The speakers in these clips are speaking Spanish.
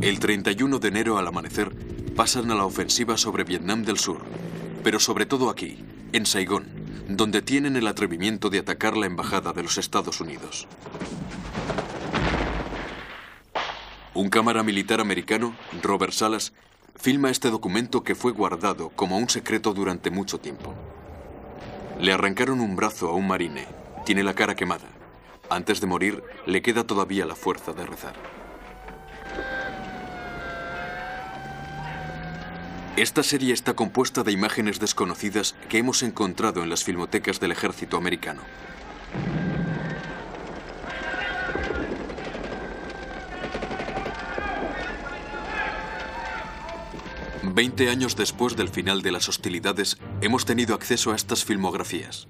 El 31 de enero al amanecer pasan a la ofensiva sobre Vietnam del Sur, pero sobre todo aquí, en Saigón, donde tienen el atrevimiento de atacar la embajada de los Estados Unidos. Un cámara militar americano, Robert Salas, filma este documento que fue guardado como un secreto durante mucho tiempo. Le arrancaron un brazo a un marine, tiene la cara quemada. Antes de morir, le queda todavía la fuerza de rezar. Esta serie está compuesta de imágenes desconocidas que hemos encontrado en las filmotecas del ejército americano. Veinte años después del final de las hostilidades, hemos tenido acceso a estas filmografías.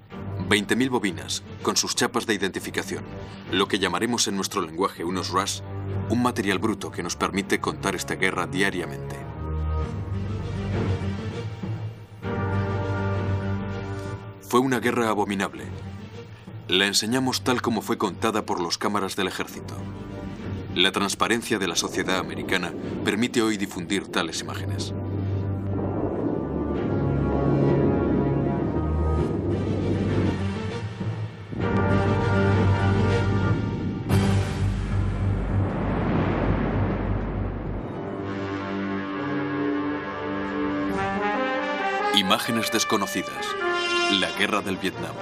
20.000 bobinas, con sus chapas de identificación, lo que llamaremos en nuestro lenguaje unos RAS, un material bruto que nos permite contar esta guerra diariamente. Fue una guerra abominable. La enseñamos tal como fue contada por los cámaras del ejército. La transparencia de la sociedad americana permite hoy difundir tales imágenes. Imágenes desconocidas. La guerra del Vietnam.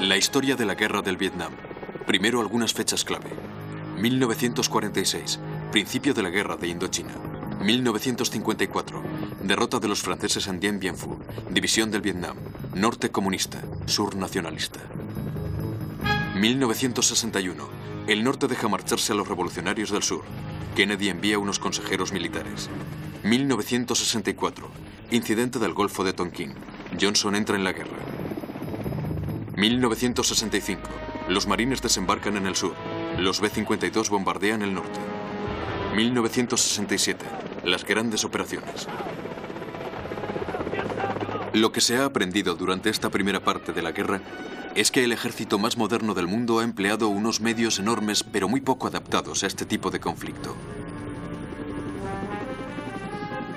La historia de la guerra del Vietnam. Primero algunas fechas clave. 1946, principio de la guerra de Indochina. 1954, derrota de los franceses en Dien Bien Phu, división del Vietnam, norte comunista, sur nacionalista. 1961, el norte deja marcharse a los revolucionarios del sur. Kennedy envía unos consejeros militares. 1964, incidente del Golfo de Tonkin. Johnson entra en la guerra. 1965, los marines desembarcan en el sur. Los B-52 bombardean el norte. 1967. Las grandes operaciones. Lo que se ha aprendido durante esta primera parte de la guerra es que el ejército más moderno del mundo ha empleado unos medios enormes pero muy poco adaptados a este tipo de conflicto.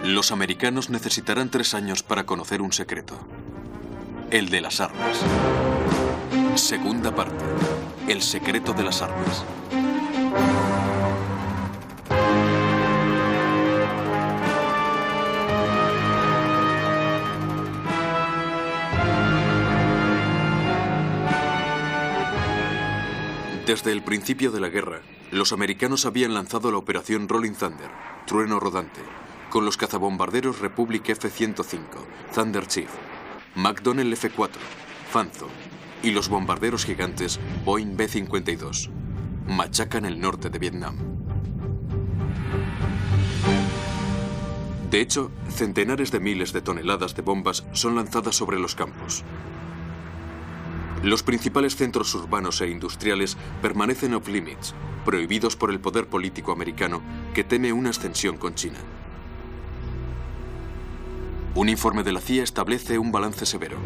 Los americanos necesitarán tres años para conocer un secreto. El de las armas. Segunda parte. El secreto de las armas. Desde el principio de la guerra, los americanos habían lanzado la operación Rolling Thunder, trueno rodante, con los cazabombarderos Republic F-105, Thunder Chief, McDonnell F-4, Fanzo y los bombarderos gigantes Boeing B-52. Machacan el norte de Vietnam. De hecho, centenares de miles de toneladas de bombas son lanzadas sobre los campos. Los principales centros urbanos e industriales permanecen off limits, prohibidos por el poder político americano que teme una extensión con China. Un informe de la CIA establece un balance severo.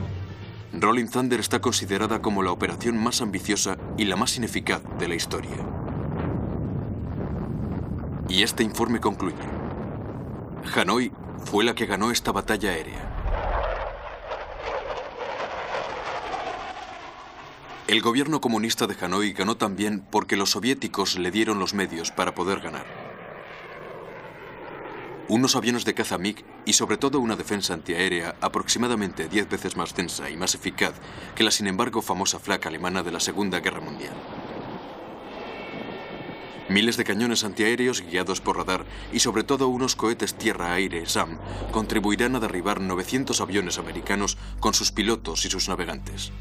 Rolling Thunder está considerada como la operación más ambiciosa y la más ineficaz de la historia. Y este informe concluye. Hanoi fue la que ganó esta batalla aérea. El gobierno comunista de Hanoi ganó también porque los soviéticos le dieron los medios para poder ganar. Unos aviones de caza MiG y sobre todo una defensa antiaérea aproximadamente 10 veces más densa y más eficaz que la sin embargo famosa flak alemana de la Segunda Guerra Mundial. Miles de cañones antiaéreos guiados por radar y sobre todo unos cohetes tierra-aire SAM contribuirán a derribar 900 aviones americanos con sus pilotos y sus navegantes.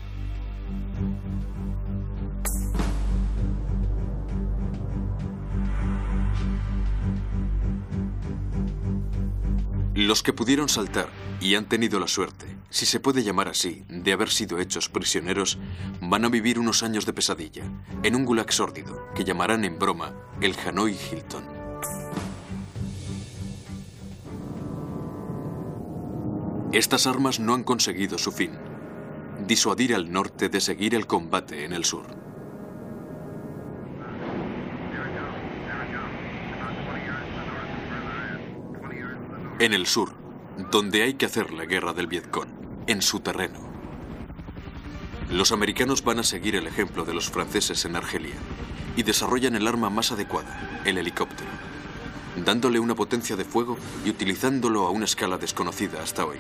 Los que pudieron saltar y han tenido la suerte, si se puede llamar así, de haber sido hechos prisioneros, van a vivir unos años de pesadilla, en un gulag sórdido, que llamarán en broma el Hanoi Hilton. Estas armas no han conseguido su fin, disuadir al norte de seguir el combate en el sur. En el sur, donde hay que hacer la guerra del Vietcong, en su terreno. Los americanos van a seguir el ejemplo de los franceses en Argelia y desarrollan el arma más adecuada, el helicóptero, dándole una potencia de fuego y utilizándolo a una escala desconocida hasta hoy.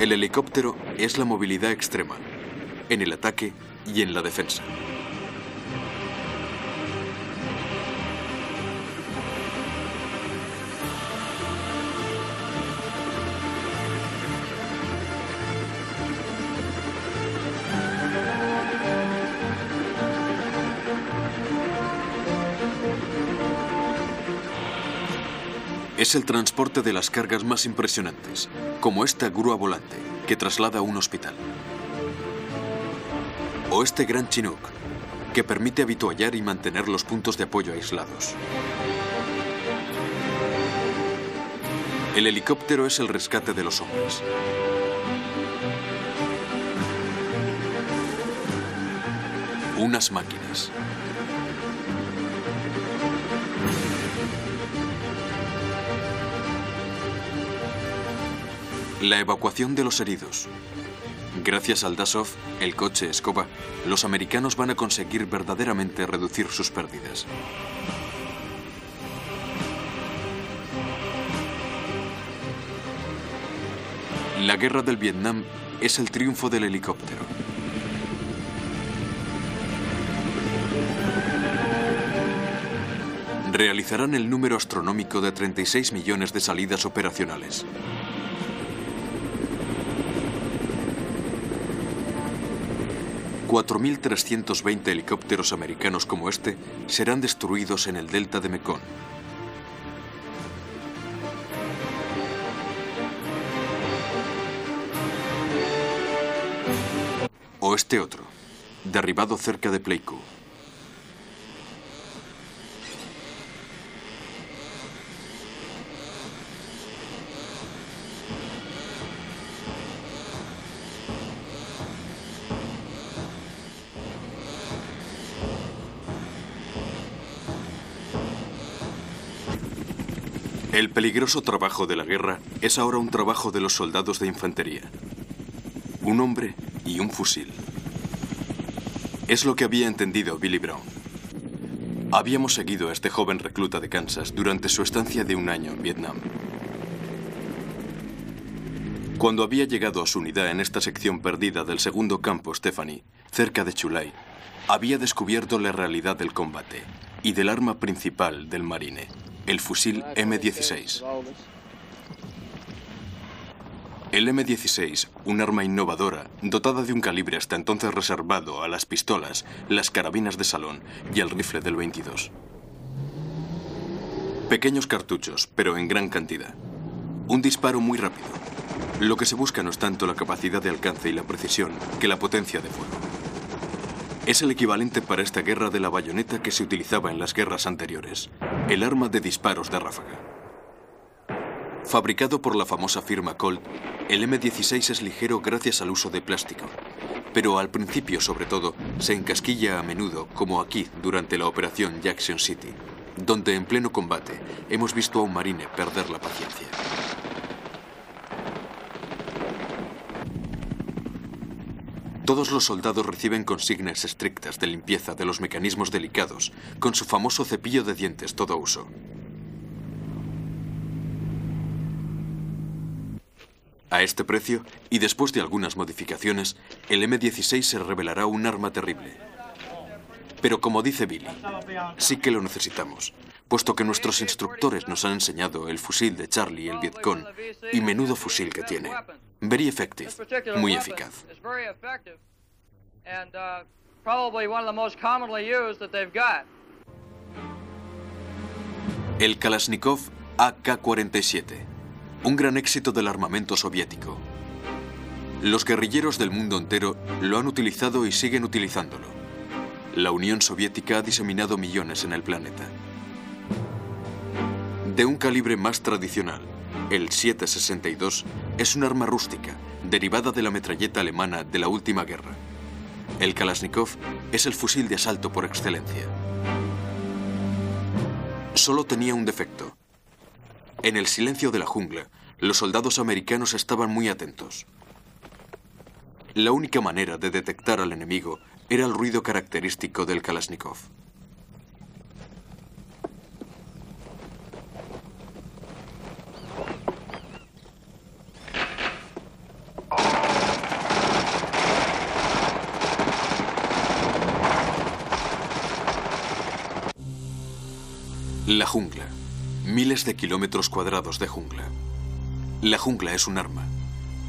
El helicóptero es la movilidad extrema, en el ataque y en la defensa. El transporte de las cargas más impresionantes, como esta grúa volante que traslada a un hospital. O este gran Chinook, que permite habituallar y mantener los puntos de apoyo aislados. El helicóptero es el rescate de los hombres. Unas máquinas. La evacuación de los heridos. Gracias al Dasov, el coche escoba, los americanos van a conseguir verdaderamente reducir sus pérdidas. La guerra del Vietnam es el triunfo del helicóptero. Realizarán el número astronómico de 36 millones de salidas operacionales. 4.320 helicópteros americanos como este serán destruidos en el delta de Mekong. O este otro, derribado cerca de Pleiku. Peligroso trabajo de la guerra es ahora un trabajo de los soldados de infantería. Un hombre y un fusil. Es lo que había entendido Billy Brown. Habíamos seguido a este joven recluta de Kansas durante su estancia de un año en Vietnam. Cuando había llegado a su unidad en esta sección perdida del segundo campo Stephanie, cerca de Chulai, había descubierto la realidad del combate y del arma principal del marine, el fusil M16. El M16, un arma innovadora, dotada de un calibre hasta entonces reservado a las pistolas, las carabinas de salón y el rifle del 22. Pequeños cartuchos, pero en gran cantidad. Un disparo muy rápido. Lo que se busca no es tanto la capacidad de alcance y la precisión, que la potencia de fuego. Es el equivalente para esta guerra de la bayoneta que se utilizaba en las guerras anteriores, el arma de disparos de ráfaga. Fabricado por la famosa firma Colt, el M16 es ligero gracias al uso de plástico, pero al principio, sobre todo, se encasquilla a menudo, como aquí durante la operación Jackson City, donde en pleno combate hemos visto a un marine perder la paciencia. Todos los soldados reciben consignas estrictas de limpieza de los mecanismos delicados, con su famoso cepillo de dientes todo uso. A este precio, y después de algunas modificaciones, el M16 se revelará un arma terrible. Pero como dice Billy, sí que lo necesitamos, puesto que nuestros instructores nos han enseñado el fusil de Charlie, el Vietcong, y menudo fusil que tiene. Very effective, muy eficaz. El Kalashnikov AK-47, un gran éxito del armamento soviético. Los guerrilleros del mundo entero lo han utilizado y siguen utilizándolo. La Unión Soviética ha diseminado millones en el planeta. De un calibre más tradicional, el 762 es un arma rústica, derivada de la metralleta alemana de la última guerra. El Kalashnikov es el fusil de asalto por excelencia. Solo tenía un defecto. En el silencio de la jungla, los soldados americanos estaban muy atentos. La única manera de detectar al enemigo era el ruido característico del Kalashnikov. La jungla. Miles de kilómetros cuadrados de jungla. La jungla es un arma,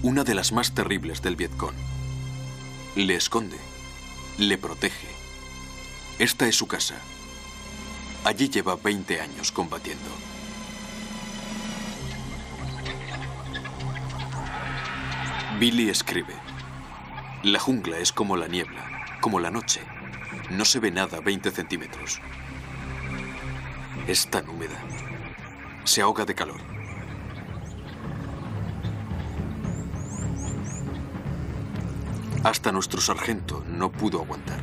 una de las más terribles del Vietcong. Le esconde, le protege. Esta es su casa. Allí lleva 20 años combatiendo. Billy escribe, la jungla es como la niebla, como la noche. No se ve nada a 20 centímetros. Es tan húmeda. Se ahoga de calor. Hasta nuestro sargento no pudo aguantar.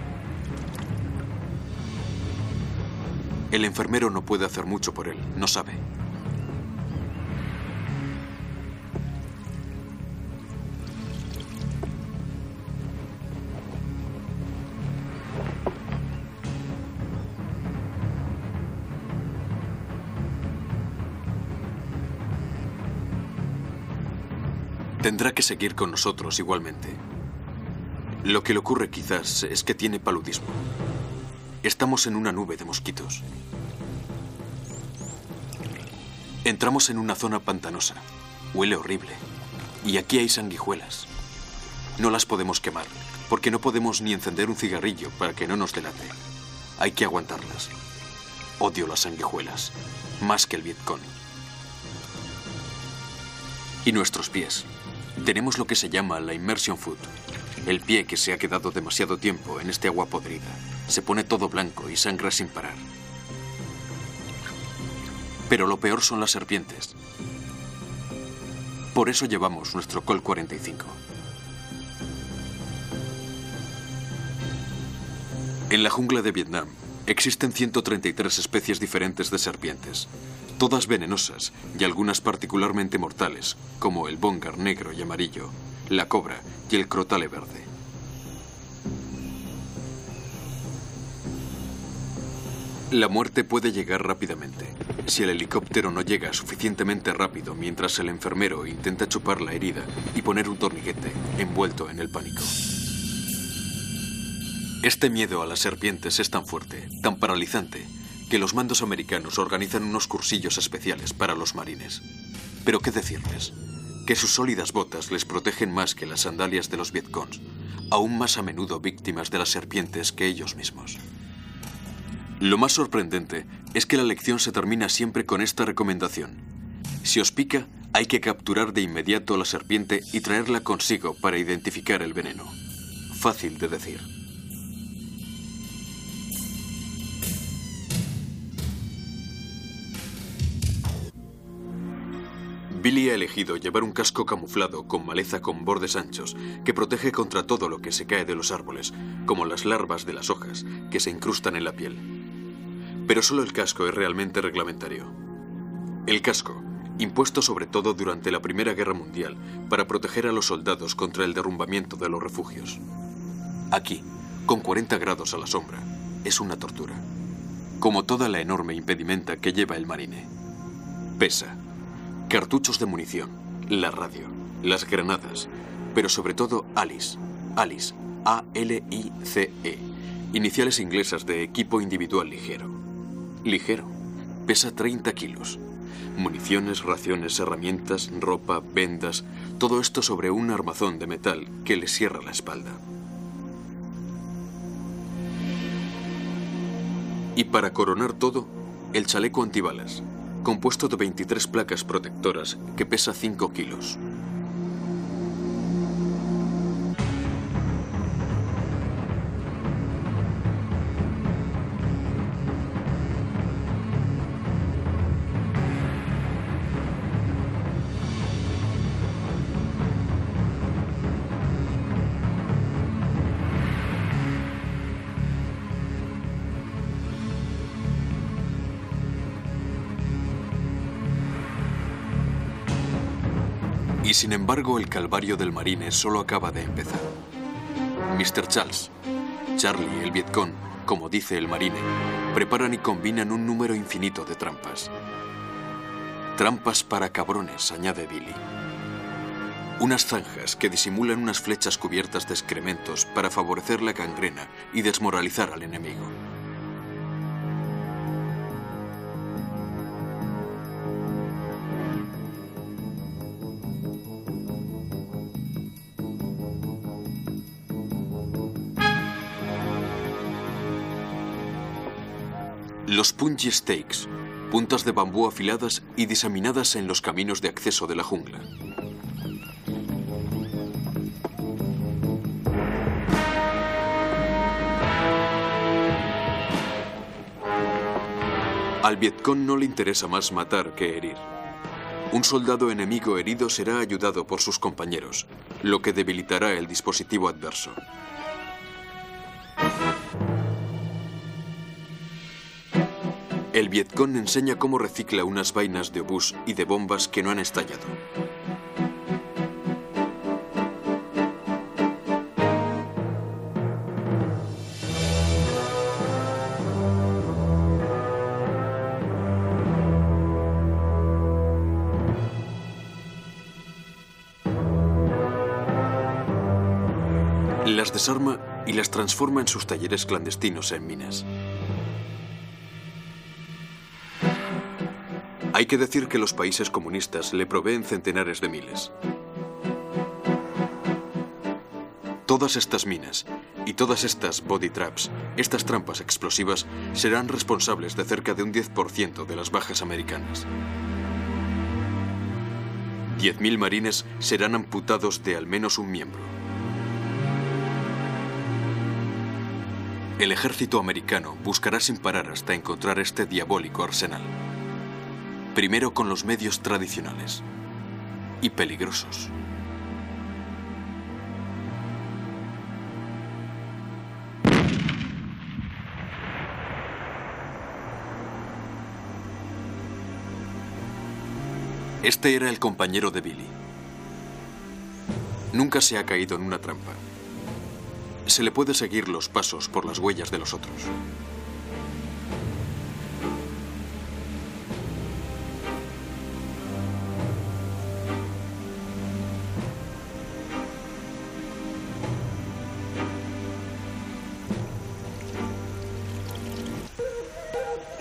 El enfermero no puede hacer mucho por él, no sabe. Tendrá que seguir con nosotros igualmente. Lo que le ocurre quizás es que tiene paludismo. Estamos en una nube de mosquitos. Entramos en una zona pantanosa. Huele horrible. Y aquí hay sanguijuelas. No las podemos quemar, porque no podemos ni encender un cigarrillo para que no nos delate. Hay que aguantarlas. Odio las sanguijuelas, más que el Vietcong. Y nuestros pies. Tenemos lo que se llama la immersion foot. El pie que se ha quedado demasiado tiempo en este agua podrida. Se pone todo blanco y sangra sin parar. Pero lo peor son las serpientes. Por eso llevamos nuestro Col 45. En la jungla de Vietnam existen 133 especies diferentes de serpientes todas venenosas y algunas particularmente mortales, como el bongar negro y amarillo, la cobra y el crotale verde. La muerte puede llegar rápidamente. Si el helicóptero no llega suficientemente rápido mientras el enfermero intenta chupar la herida y poner un torniquete envuelto en el pánico. Este miedo a las serpientes es tan fuerte, tan paralizante, que los mandos americanos organizan unos cursillos especiales para los marines. Pero qué decirles, que sus sólidas botas les protegen más que las sandalias de los Vietcongs, aún más a menudo víctimas de las serpientes que ellos mismos. Lo más sorprendente es que la lección se termina siempre con esta recomendación. Si os pica, hay que capturar de inmediato a la serpiente y traerla consigo para identificar el veneno. Fácil de decir. Billy ha elegido llevar un casco camuflado con maleza con bordes anchos que protege contra todo lo que se cae de los árboles, como las larvas de las hojas que se incrustan en la piel. Pero solo el casco es realmente reglamentario. El casco, impuesto sobre todo durante la Primera Guerra Mundial para proteger a los soldados contra el derrumbamiento de los refugios. Aquí, con 40 grados a la sombra, es una tortura. Como toda la enorme impedimenta que lleva el marine. Pesa Cartuchos de munición, la radio, las granadas, pero sobre todo Alice. Alice, A-L-I-C-E. Iniciales inglesas de equipo individual ligero. Ligero. Pesa 30 kilos. Municiones, raciones, herramientas, ropa, vendas, todo esto sobre un armazón de metal que le cierra la espalda. Y para coronar todo, el chaleco antibalas, compuesto de 23 placas protectoras que pesa 5 kilos. Y sin embargo, el calvario del marine solo acaba de empezar. Mr. Charles, Charlie, el Vietcong, como dice el marine, preparan y combinan un número infinito de trampas. Trampas para cabrones, añade Billy. Unas zanjas que disimulan unas flechas cubiertas de excrementos para favorecer la gangrena y desmoralizar al enemigo. Los punji stakes, puntas de bambú afiladas y diseminadas en los caminos de acceso de la jungla. Al Vietcong no le interesa más matar que herir. Un soldado enemigo herido será ayudado por sus compañeros, lo que debilitará el dispositivo adverso. El Vietcong enseña cómo recicla unas vainas de obús y de bombas que no han estallado. Las desarma y las transforma en sus talleres clandestinos en minas. Hay que decir que los países comunistas le proveen centenares de miles. Todas estas minas y todas estas body traps, estas trampas explosivas, serán responsables de cerca de un 10% de las bajas americanas. 10.000 marines serán amputados de al menos un miembro. El ejército americano buscará sin parar hasta encontrar este diabólico arsenal. Primero con los medios tradicionales y peligrosos. Este era el compañero de Billy. Nunca se ha caído en una trampa. Se le puede seguir los pasos por las huellas de los otros.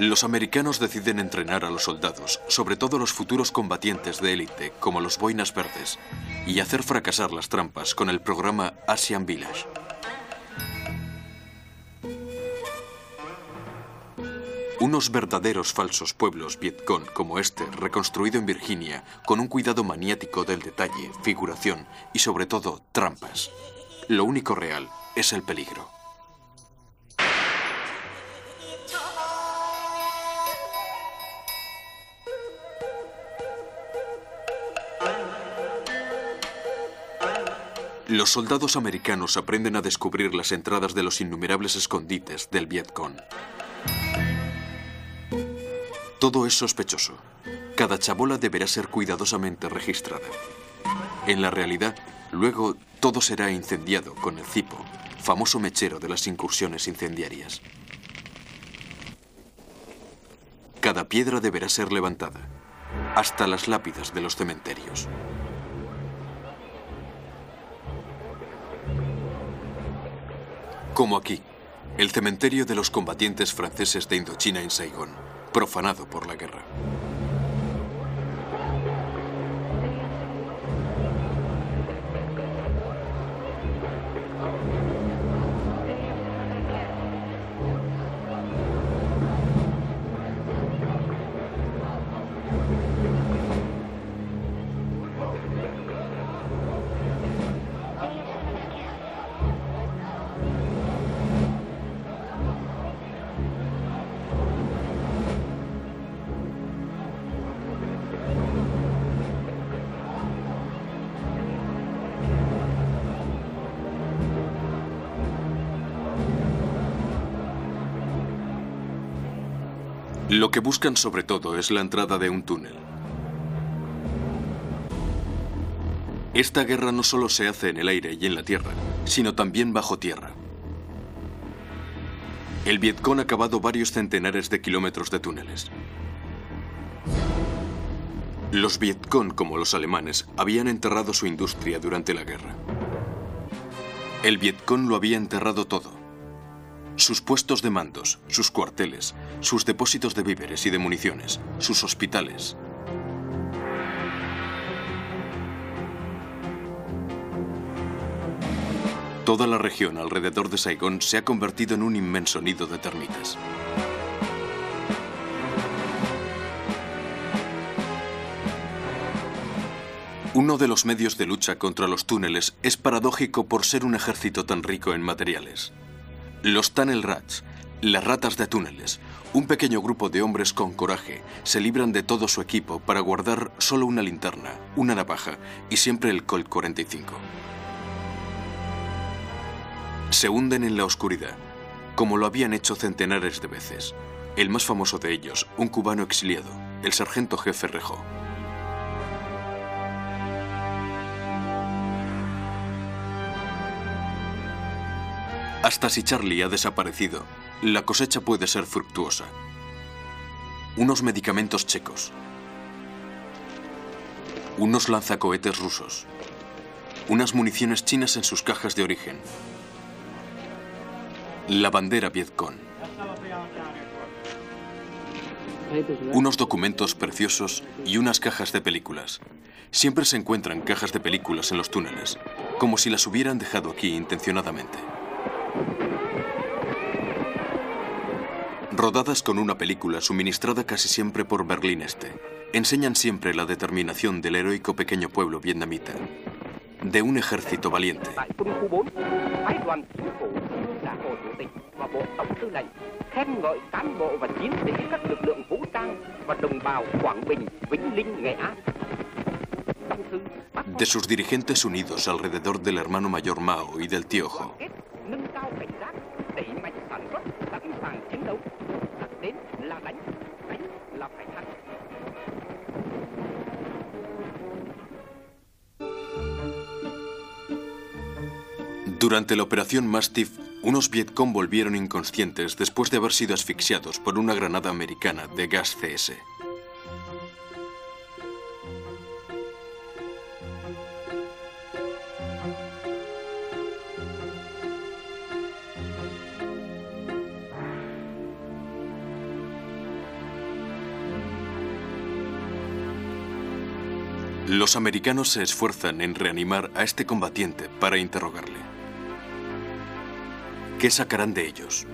Los americanos deciden entrenar a los soldados, sobre todo los futuros combatientes de élite, como los boinas verdes, y hacer fracasar las trampas con el programa Asian Village. Unos verdaderos falsos pueblos Vietcong como este, reconstruido en Virginia, con un cuidado maniático del detalle, figuración y sobre todo trampas. Lo único real es el peligro. Los soldados americanos aprenden a descubrir las entradas de los innumerables escondites del Vietcong. Todo es sospechoso. Cada chabola deberá ser cuidadosamente registrada. En la realidad, luego todo será incendiado con el cipo, famoso mechero de las incursiones incendiarias. Cada piedra deberá ser levantada, hasta las lápidas de los cementerios. Como aquí, el cementerio de los combatientes franceses de Indochina en Saigón, profanado por la guerra. Lo que buscan sobre todo es la entrada de un túnel. Esta guerra no solo se hace en el aire y en la tierra, sino también bajo tierra. El Vietcong ha cavado varios centenares de kilómetros de túneles. Los Vietcong, como los alemanes, habían enterrado su industria durante la guerra. El Vietcong lo había enterrado todo. Sus puestos de mandos, sus cuarteles, sus depósitos de víveres y de municiones, sus hospitales. Toda la región alrededor de Saigón se ha convertido en un inmenso nido de termitas. Uno de los medios de lucha contra los túneles es paradójico por ser un ejército tan rico en materiales. Los Tunnel Rats, las ratas de túneles, un pequeño grupo de hombres con coraje, se libran de todo su equipo para guardar solo una linterna, una navaja y siempre el Colt 45. Se hunden en la oscuridad, como lo habían hecho centenares de veces. El más famoso de ellos, un cubano exiliado, el sargento jefe Rejó. Hasta si Charlie ha desaparecido, la cosecha puede ser fructuosa. Unos medicamentos checos. Unos lanzacohetes rusos. Unas municiones chinas en sus cajas de origen. La bandera Vietcong. Unos documentos preciosos y unas cajas de películas. Siempre se encuentran cajas de películas en los túneles, como si las hubieran dejado aquí intencionadamente. Rodadas con una película suministrada casi siempre por Berlín Este, enseñan siempre la determinación del heroico pequeño pueblo vietnamita, de un ejército valiente. tại quân khu 4, phái đoàn chính phủ đã Hồ Chủ tịch và Bộ Tổng tư lệnh khen ngợi cán bộ và chiến sĩ các lực lượng vũ trang và đồng bào Quảng Bình, Vĩnh Linh, Nghệ An. Trong thư bác De sus dirigentes unidos alrededor del hermano mayor Mao y del tío Ho. Durante la operación Mastiff, unos Vietcong volvieron inconscientes después de haber sido asfixiados por una granada americana de gas CS. Los americanos se esfuerzan en reanimar a este combatiente para interrogarle. ¿Qué sacarán de ellos?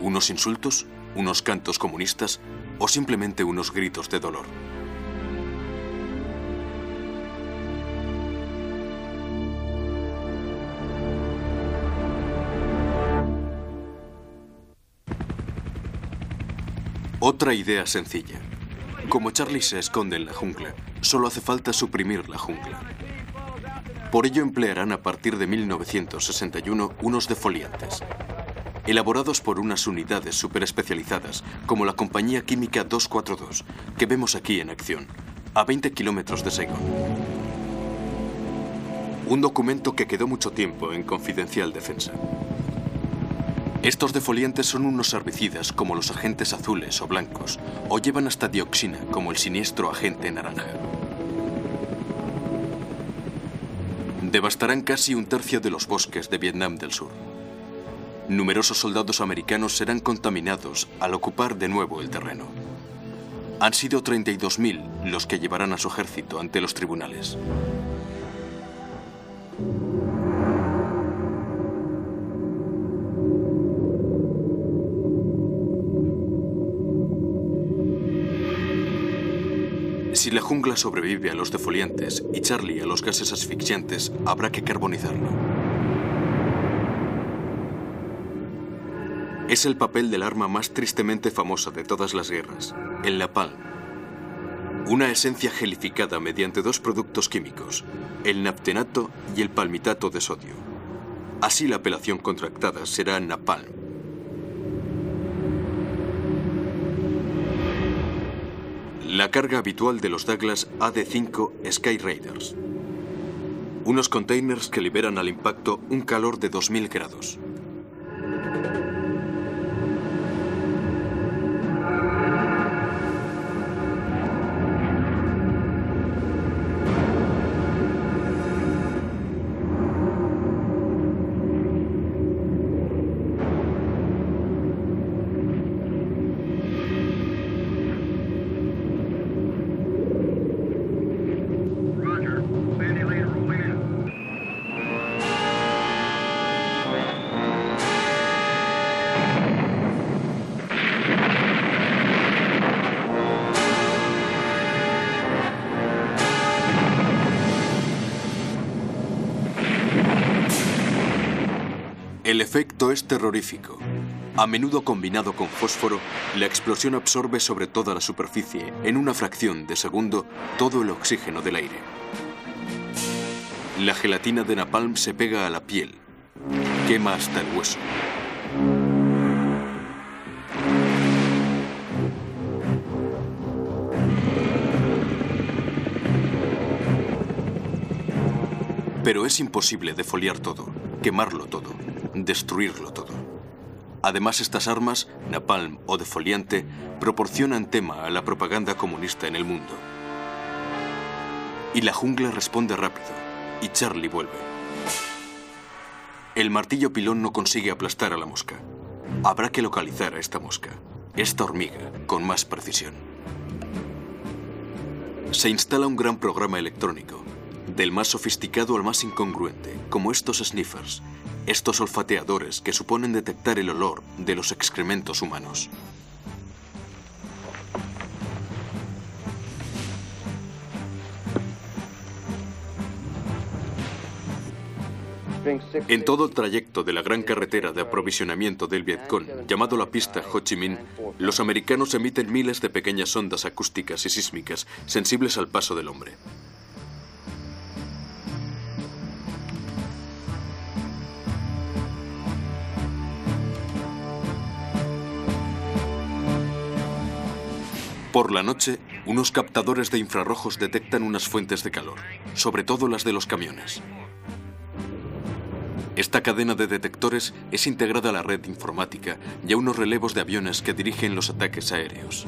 ¿Unos insultos? ¿Unos cantos comunistas? ¿O simplemente unos gritos de dolor? Otra idea sencilla. Como Charlie se esconde en la jungla, solo hace falta suprimir la jungla. Por ello emplearán a partir de 1961 unos defoliantes, elaborados por unas unidades superespecializadas como la compañía química 242, que vemos aquí en acción, a 20 kilómetros de Saigon. Un documento que quedó mucho tiempo en confidencial defensa. Estos defoliantes son unos herbicidas como los agentes azules o blancos, o llevan hasta dioxina como el siniestro agente naranja. Devastarán casi un tercio de los bosques de Vietnam del Sur. Numerosos soldados americanos serán contaminados al ocupar de nuevo el terreno. Han sido 32.000 los que llevarán a su ejército ante los tribunales. Si la jungla sobrevive a los defoliantes y Charlie a los gases asfixiantes, habrá que carbonizarlo. Es el papel del arma más tristemente famosa de todas las guerras, el napalm. Una esencia gelificada mediante dos productos químicos, el naptenato y el palmitato de sodio. Así la apelación contractada será napalm. La carga habitual de los Douglas AD-5 Sky Raiders. Unos containers que liberan al impacto un calor de 2000 grados. Es terrorífico. A menudo combinado con fósforo, la explosión absorbe sobre toda la superficie, en una fracción de segundo, todo el oxígeno del aire. La gelatina de napalm se pega a la piel, quema hasta el hueso. Pero es imposible defoliar todo, quemarlo todo destruirlo todo. Además, estas armas, napalm o defoliante, proporcionan tema a la propaganda comunista en el mundo. Y la jungla responde rápido, y Charlie vuelve. El martillo pilón no consigue aplastar a la mosca. Habrá que localizar a esta mosca, esta hormiga, con más precisión. Se instala un gran programa electrónico, del más sofisticado al más incongruente, como estos sniffers, estos olfateadores que suponen detectar el olor de los excrementos humanos. En todo el trayecto de la gran carretera de aprovisionamiento del Vietcong, llamado la pista Ho Chi Minh, los americanos emiten miles de pequeñas ondas acústicas y sísmicas sensibles al paso del hombre. Por la noche, unos captadores de infrarrojos detectan unas fuentes de calor, sobre todo las de los camiones. Esta cadena de detectores es integrada a la red informática y a unos relevos de aviones que dirigen los ataques aéreos.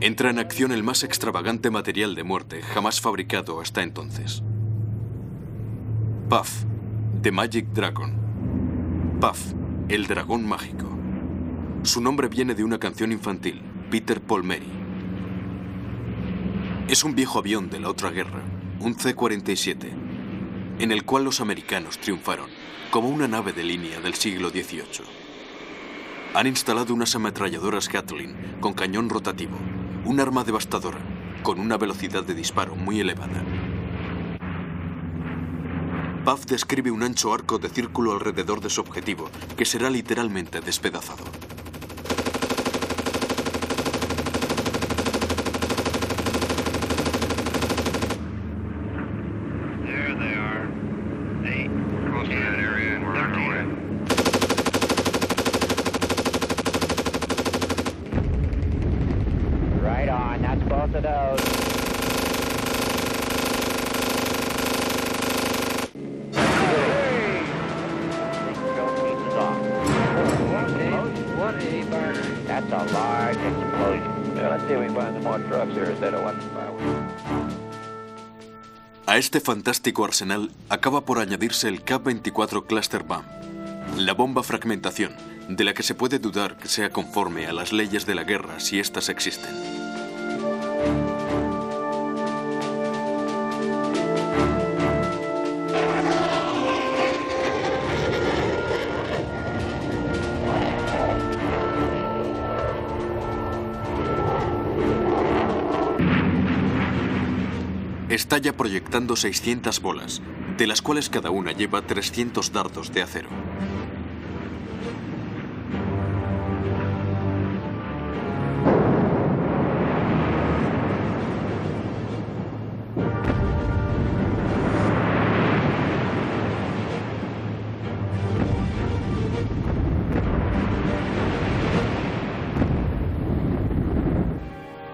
Entra en acción el más extravagante material de muerte jamás fabricado hasta entonces. Puff, The Magic Dragon. Puff, el dragón mágico. Su nombre viene de una canción infantil, Peter Paul Mary. Es un viejo avión de la otra guerra, un C-47, en el cual los americanos triunfaron, como una nave de línea del siglo XVIII. Han instalado unas ametralladoras Gatling con cañón rotativo, un arma devastadora, con una velocidad de disparo muy elevada. Puff describe un ancho arco de círculo alrededor de su objetivo, que será literalmente despedazado. Este fantástico arsenal acaba por añadirse el K-24 Cluster Bomb, la bomba fragmentación, de la que se puede dudar que sea conforme a las leyes de la guerra si éstas existen. Estalla proyectando 600 bolas, de las cuales cada una lleva 300 dardos de acero.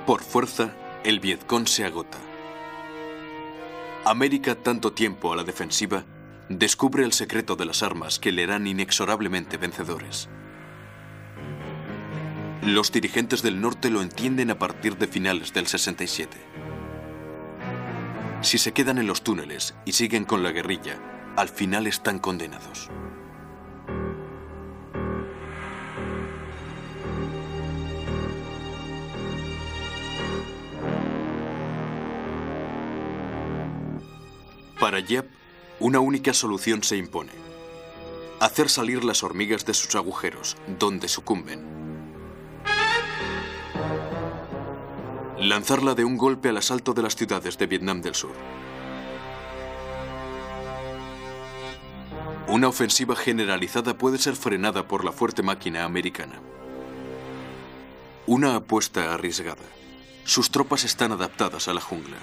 Por fuerza, el Vietcong se agota. América, tanto tiempo a la defensiva, descubre el secreto de las armas que le harán inexorablemente vencedores. Los dirigentes del norte lo entienden a partir de finales del 67. Si se quedan en los túneles y siguen con la guerrilla, al final están condenados. Para Yap, una única solución se impone. Hacer salir las hormigas de sus agujeros, donde sucumben. Lanzarla de un golpe al asalto de las ciudades de Vietnam del Sur. Una ofensiva generalizada puede ser frenada por la fuerte máquina americana. Una apuesta arriesgada. Sus tropas están adaptadas a la jungla.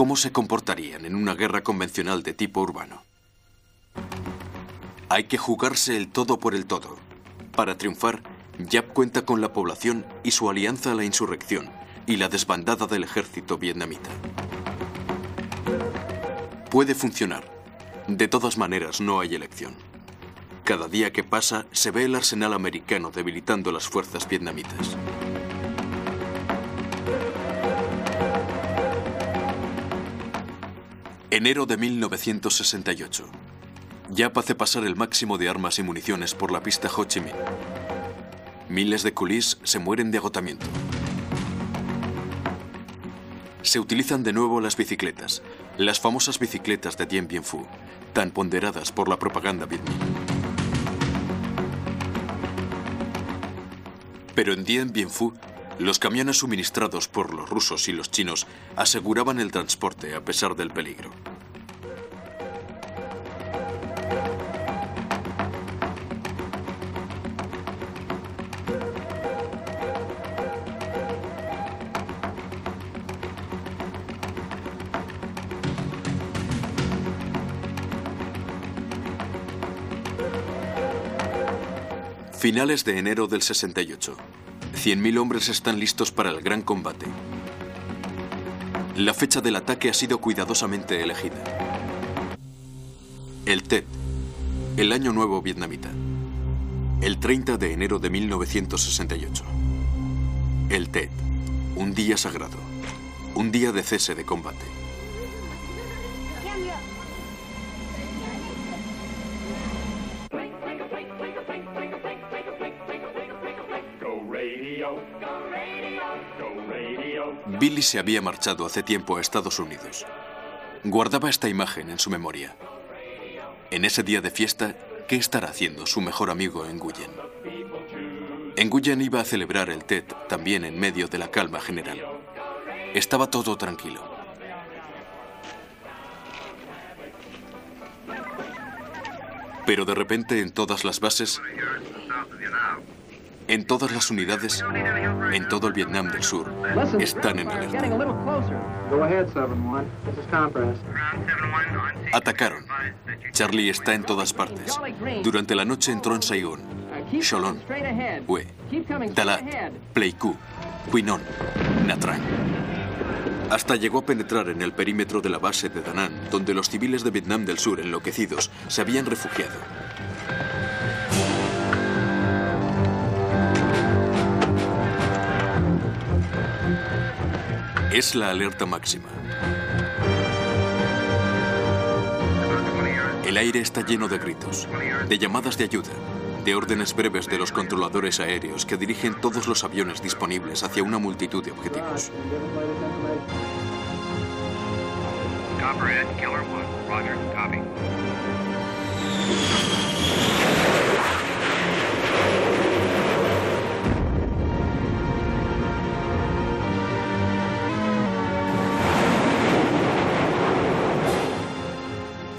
¿Cómo se comportarían en una guerra convencional de tipo urbano? Hay que jugarse el todo por el todo. Para triunfar, Yap cuenta con la población y su alianza a la insurrección y la desbandada del ejército vietnamita. Puede funcionar. De todas maneras, no hay elección. Cada día que pasa, se ve el arsenal americano debilitando las fuerzas vietnamitas. Enero de 1968. Yap hace pasar el máximo de armas y municiones por la pista Ho Chi Minh. Miles de coolís se mueren de agotamiento. Se utilizan de nuevo las bicicletas, las famosas bicicletas de Dien Bien Phu, tan ponderadas por la propaganda vietnamita. Pero en Dien Bien Phu los camiones suministrados por los rusos y los chinos aseguraban el transporte a pesar del peligro. Finales de enero del 68. 100.000 hombres están listos para el gran combate. La fecha del ataque ha sido cuidadosamente elegida. El Tet, el Año Nuevo Vietnamita. El 30 de enero de 1968. El Tet, un día sagrado. Un día de cese de combate. Se había marchado hace tiempo a Estados Unidos. Guardaba esta imagen en su memoria. En ese día de fiesta, ¿qué estará haciendo su mejor amigo en Nguyen? Nguyen iba a celebrar el TED también en medio de la calma general. Estaba todo tranquilo. Pero de repente en todas las bases en todas las unidades, en todo el Vietnam del Sur, están en alerta. Atacaron. Charlie está en todas partes. Durante la noche entró en Saigón, Cholon, Hue, Dalat, Pleiku, Quinón, Natrang. Hasta llegó a penetrar en el perímetro de la base de Da Nang, donde los civiles de Vietnam del Sur enloquecidos se habían refugiado. Es la alerta máxima. El aire está lleno de gritos, de llamadas de ayuda, de órdenes breves de los controladores aéreos que dirigen todos los aviones disponibles hacia una multitud de objetivos.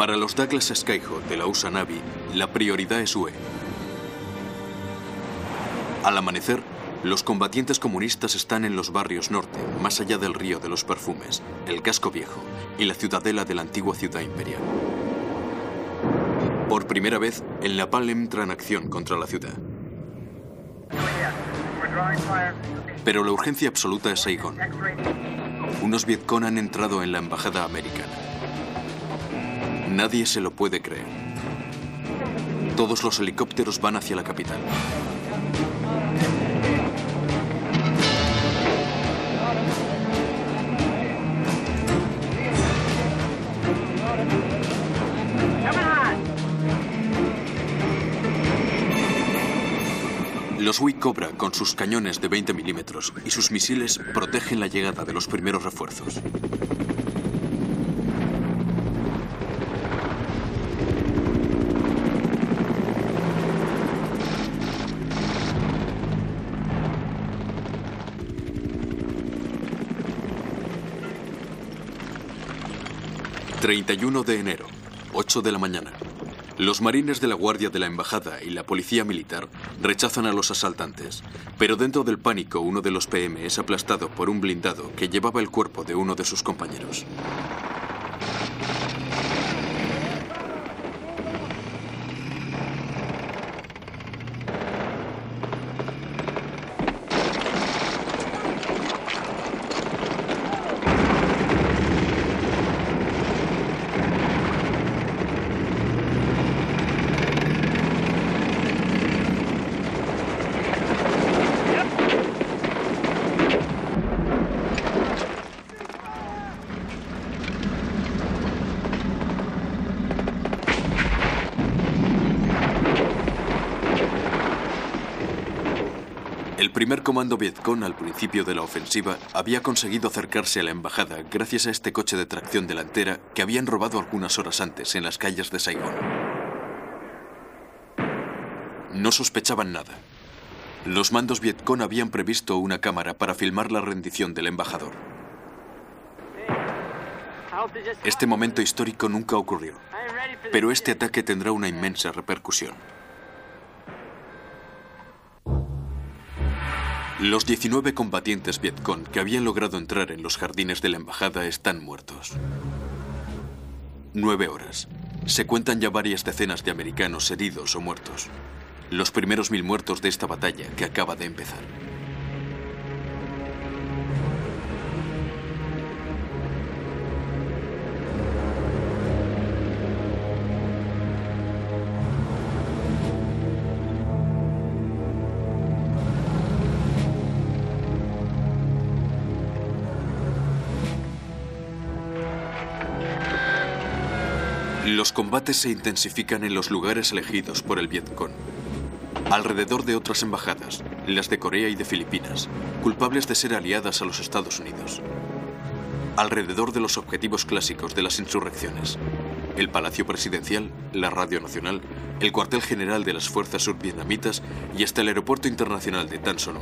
Para los Douglas Skyhawk de la USA Navy, la prioridad es UE. Al amanecer, los combatientes comunistas están en los barrios norte, más allá del río de los perfumes, el casco viejo y la ciudadela de la antigua ciudad imperial. Por primera vez, el Napalm entra en acción contra la ciudad. Pero la urgencia absoluta es Saigón. Unos Vietcong han entrado en la embajada americana. Nadie se lo puede creer. Todos los helicópteros van hacia la capital. Los Wii Cobra, con sus cañones de 20 milímetros y sus misiles, protegen la llegada de los primeros refuerzos. ...31 de enero, 8 de la mañana. Los marines de la Guardia de la Embajada y la Policía Militar rechazan a los asaltantes, pero dentro del pánico uno de los PM es aplastado por un blindado que llevaba el cuerpo de uno de sus compañeros. Primer comando Vietcong al principio de la ofensiva había conseguido acercarse a la embajada gracias a este coche de tracción delantera que habían robado algunas horas antes en las calles de Saigón. No sospechaban nada. Los mandos Vietcong habían previsto una cámara para filmar la rendición del embajador. Este momento histórico nunca ocurrió, pero este ataque tendrá una inmensa repercusión. Los 19 combatientes Vietcong que habían logrado entrar en los jardines de la embajada están muertos. Nueve horas. Se cuentan ya varias decenas de americanos heridos o muertos. Los primeros mil muertos de esta batalla que acaba de empezar. Los combates se intensifican en los lugares elegidos por el Vietcong. Alrededor de otras embajadas, las de Corea y de Filipinas, culpables de ser aliadas a los Estados Unidos. Alrededor de los objetivos clásicos de las insurrecciones. El Palacio Presidencial, la Radio Nacional, el cuartel general de las fuerzas survietnamitas y hasta el aeropuerto internacional de Tan Son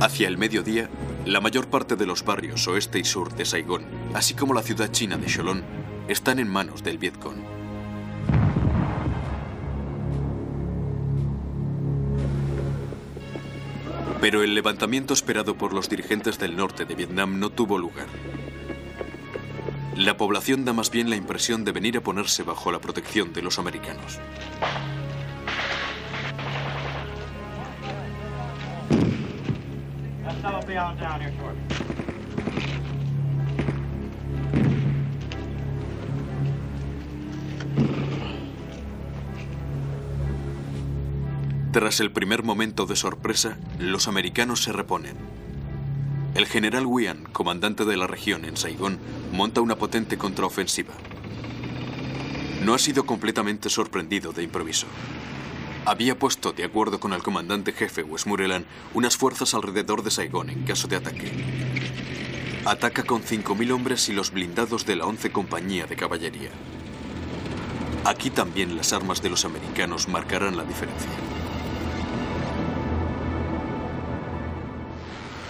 Hacia el mediodía, la mayor parte de los barrios oeste y sur de Saigón, así como la ciudad china de Cholon, están en manos del Vietcong. Pero el levantamiento esperado por los dirigentes del norte de Vietnam no tuvo lugar. La población da más bien la impresión de venir a ponerse bajo la protección de los americanos. Tras el primer momento de sorpresa, los americanos se reponen. El general Wian, comandante de la región en Saigón, monta una potente contraofensiva. No ha sido completamente sorprendido de improviso. Había puesto, de acuerdo con el comandante jefe Westmoreland, unas fuerzas alrededor de Saigón en caso de ataque. Ataca con 5.000 hombres y los blindados de la 11 Compañía de Caballería. Aquí también las armas de los americanos marcarán la diferencia.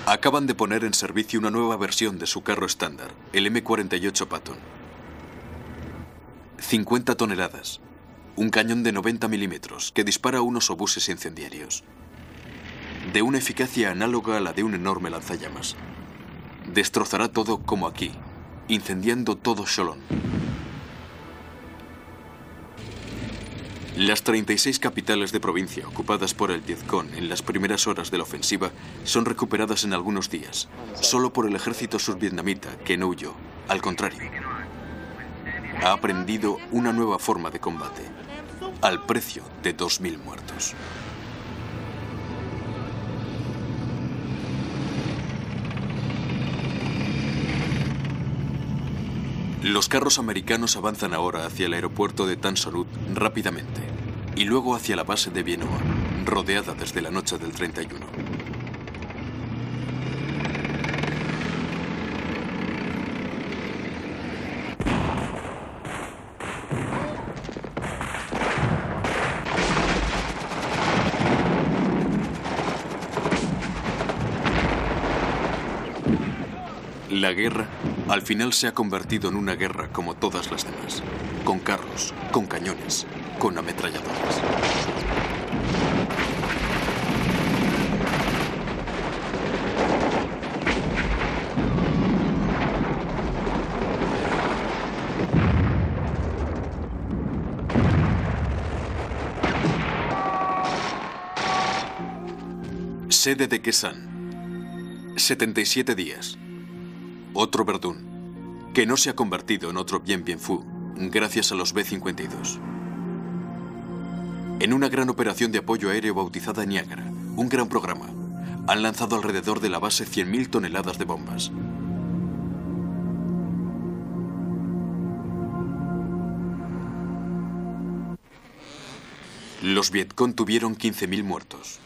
Acaban de poner en servicio una nueva versión de su carro estándar, el M48 Patton. 50 toneladas, un cañón de 90 milímetros que dispara unos obuses incendiarios. De una eficacia análoga a la de un enorme lanzallamas. Destrozará todo como aquí, incendiando todo Cholón. Las 36 capitales de provincia ocupadas por el Vietcong en las primeras horas de la ofensiva son recuperadas en algunos días, solo por el ejército survietnamita que no huyó. Al contrario, ha aprendido una nueva forma de combate, al precio de 2.000 muertos. Los carros americanos avanzan ahora hacia el aeropuerto de Tan rápidamente y luego hacia la base de Bienoa, rodeada desde la noche del 31. Guerra al final se ha convertido en una guerra como todas las demás, con carros, con cañones, con ametralladoras. Sede de Quesan. 77 días. Otro Verdún, que no se ha convertido en otro Bien Bien Fu, gracias a los B-52. En una gran operación de apoyo aéreo bautizada Niágara, un gran programa, han lanzado alrededor de la base 100.000 toneladas de bombas. Los Vietcong tuvieron 15.000 muertos.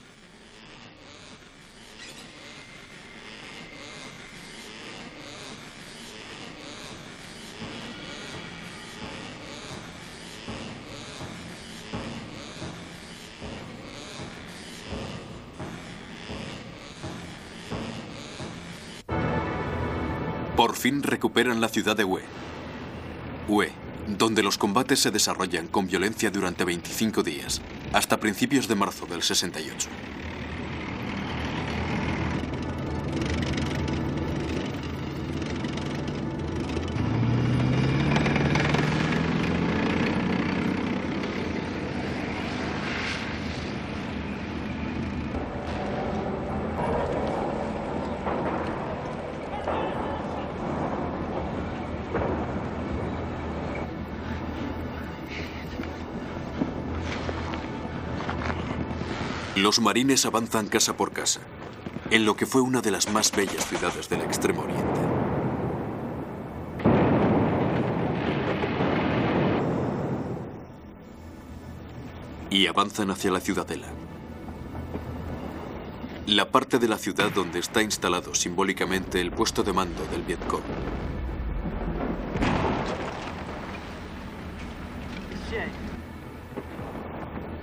Por fin recuperan la ciudad de Hue. Hue, donde los combates se desarrollan con violencia durante 25 días, hasta principios de marzo del 68. Los marines avanzan casa por casa, en lo que fue una de las más bellas ciudades del Extremo Oriente. Y avanzan hacia la ciudadela. La parte de la ciudad donde está instalado simbólicamente el puesto de mando del Vietcong.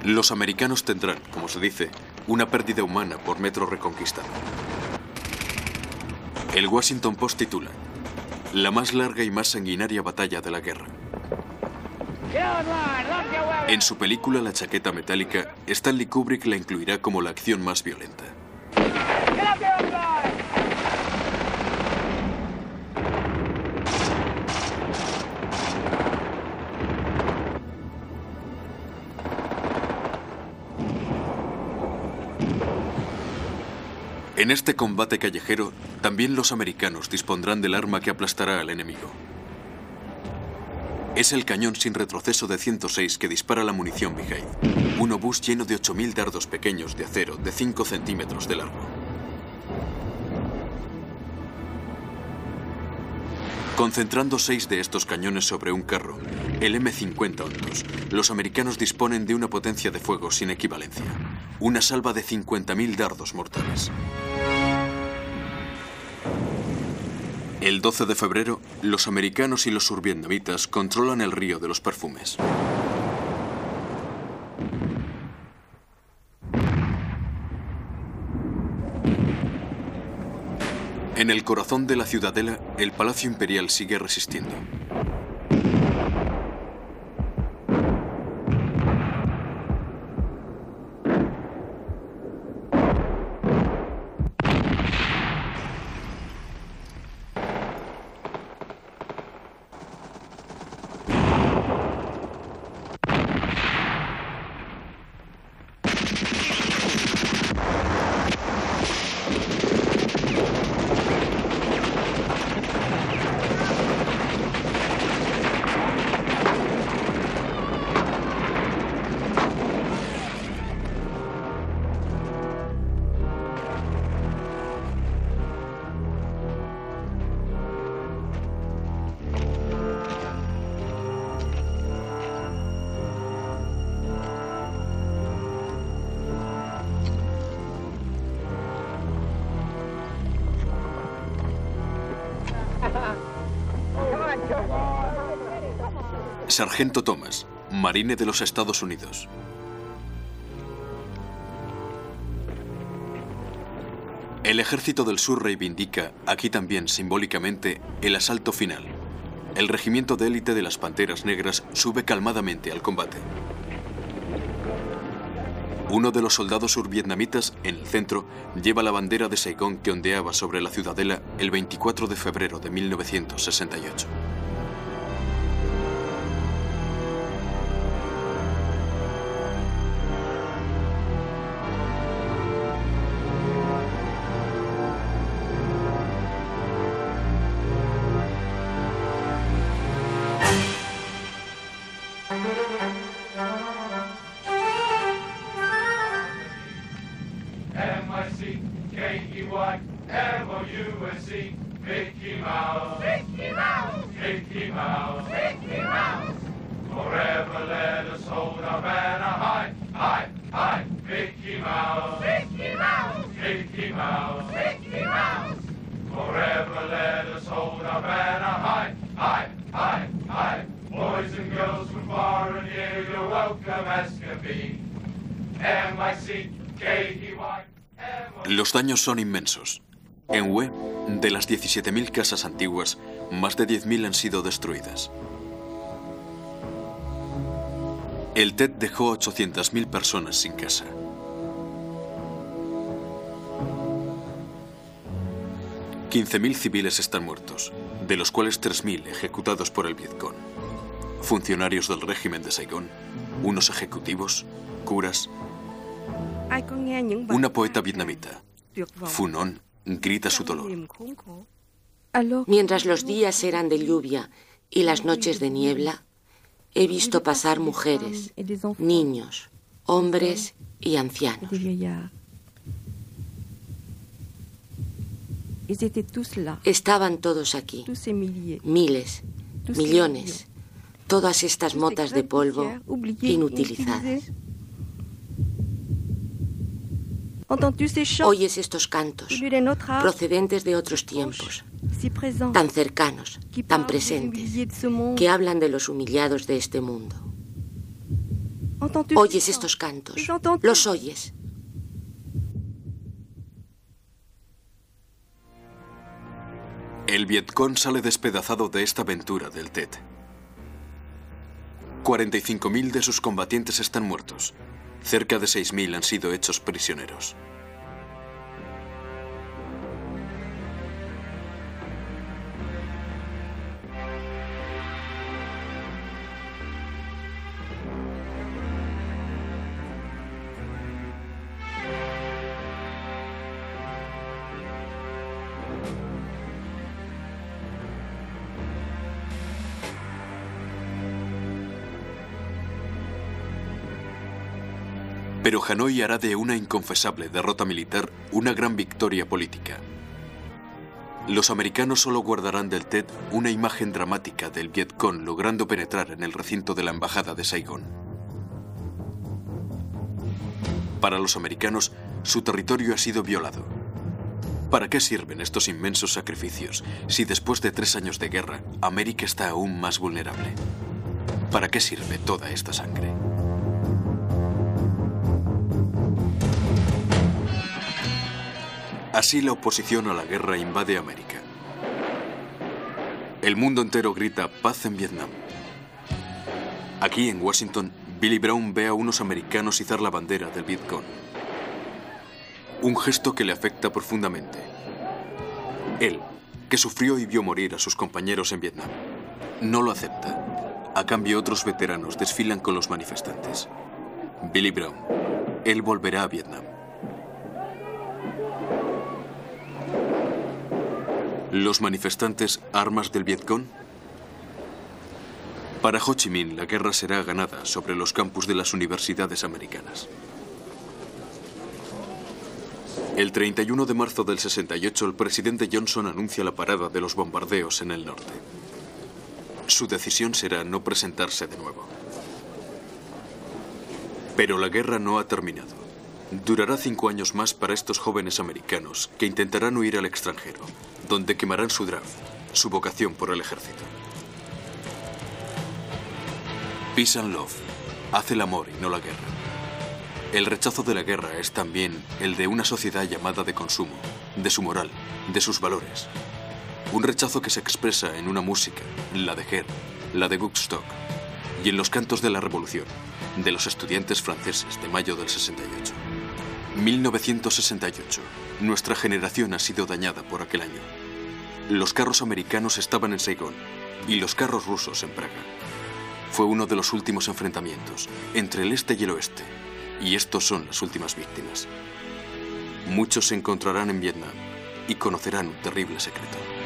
Los americanos tendrán, como se dice, una pérdida humana por metro reconquistado. El Washington Post titula, La más larga y más sanguinaria batalla de la guerra. En su película La chaqueta metálica, Stanley Kubrick la incluirá como la acción más violenta. En este combate callejero, también los americanos dispondrán del arma que aplastará al enemigo. Es el cañón sin retroceso de 106 que dispara la munición Behind, un obús lleno de 8.000 dardos pequeños de acero de 5 centímetros de largo. Concentrando seis de estos cañones sobre un carro, el M50 Ontos, los americanos disponen de una potencia de fuego sin equivalencia, una salva de 50.000 dardos mortales. El 12 de febrero, los americanos y los survietnamitas controlan el río de los perfumes. En el corazón de la ciudadela, el Palacio Imperial sigue resistiendo. Sargento Thomas, marine de los Estados Unidos. El ejército del sur reivindica, aquí también simbólicamente, el asalto final. El regimiento de élite de las Panteras Negras sube calmadamente al combate. Uno de los soldados survietnamitas, en el centro, lleva la bandera de Saigón que ondeaba sobre la ciudadela el 24 de febrero de 1968. Los daños son inmensos. En Hue, de las 17.000 casas antiguas, más de 10.000 han sido destruidas. El TED dejó 800.000 personas sin casa. ...15.000 civiles están muertos, de los cuales 3.000 ejecutados por el Vietcong. Funcionarios del régimen de Saigón, unos ejecutivos, curas... Una poeta vietnamita, Funon, grita su dolor. Mientras los días eran de lluvia y las noches de niebla, he visto pasar mujeres, niños, hombres y ancianos. Estaban todos aquí, miles, millones, todas estas motas de polvo inutilizadas. Oyes estos cantos procedentes de otros tiempos, tan cercanos, tan presentes, que hablan de los humillados de este mundo. Oyes estos cantos, los oyes. El Vietcong sale despedazado de esta aventura del TET. 45.000 de sus combatientes están muertos. Cerca de 6.000 han sido hechos prisioneros. Pero Hanoi hará de una inconfesable derrota militar una gran victoria política. Los americanos solo guardarán del TED una imagen dramática del Vietcong logrando penetrar en el recinto de la embajada de Saigón. Para los americanos, su territorio ha sido violado. ¿Para qué sirven estos inmensos sacrificios si después de tres años de guerra América está aún más vulnerable? ¿Para qué sirve toda esta sangre? Así la oposición a la guerra invade América. El mundo entero grita paz en Vietnam. Aquí en Washington, Billy Brown ve a unos americanos izar la bandera del Vietcong. Un gesto que le afecta profundamente. Él, que sufrió y vio morir a sus compañeros en Vietnam, no lo acepta. A cambio, otros veteranos desfilan con los manifestantes. Billy Brown, él volverá a Vietnam. ¿Los manifestantes armas del Vietcong? Para Ho Chi Minh la guerra será ganada sobre los campus de las universidades americanas. El 31 de marzo del 68 el presidente Johnson anuncia la parada de los bombardeos en el norte. Su decisión será no presentarse de nuevo. Pero la guerra no ha terminado. Durará cinco años más para estos jóvenes americanos que intentarán huir al extranjero, donde quemarán su draft su vocación por el ejército. Peace and Love hace el amor y no la guerra. El rechazo de la guerra es también el de una sociedad llamada de consumo, de su moral, de sus valores. Un rechazo que se expresa en una música, la de Her, la de Woodstock, y en los cantos de la Revolución, de los estudiantes franceses de mayo del 68. 1968. Nuestra generación ha sido dañada por aquel año. Los carros americanos estaban en Saigón y los carros rusos en Praga. Fue uno de los últimos enfrentamientos entre el este y el oeste, y estos son las últimas víctimas. Muchos se encontrarán en Vietnam y conocerán un terrible secreto.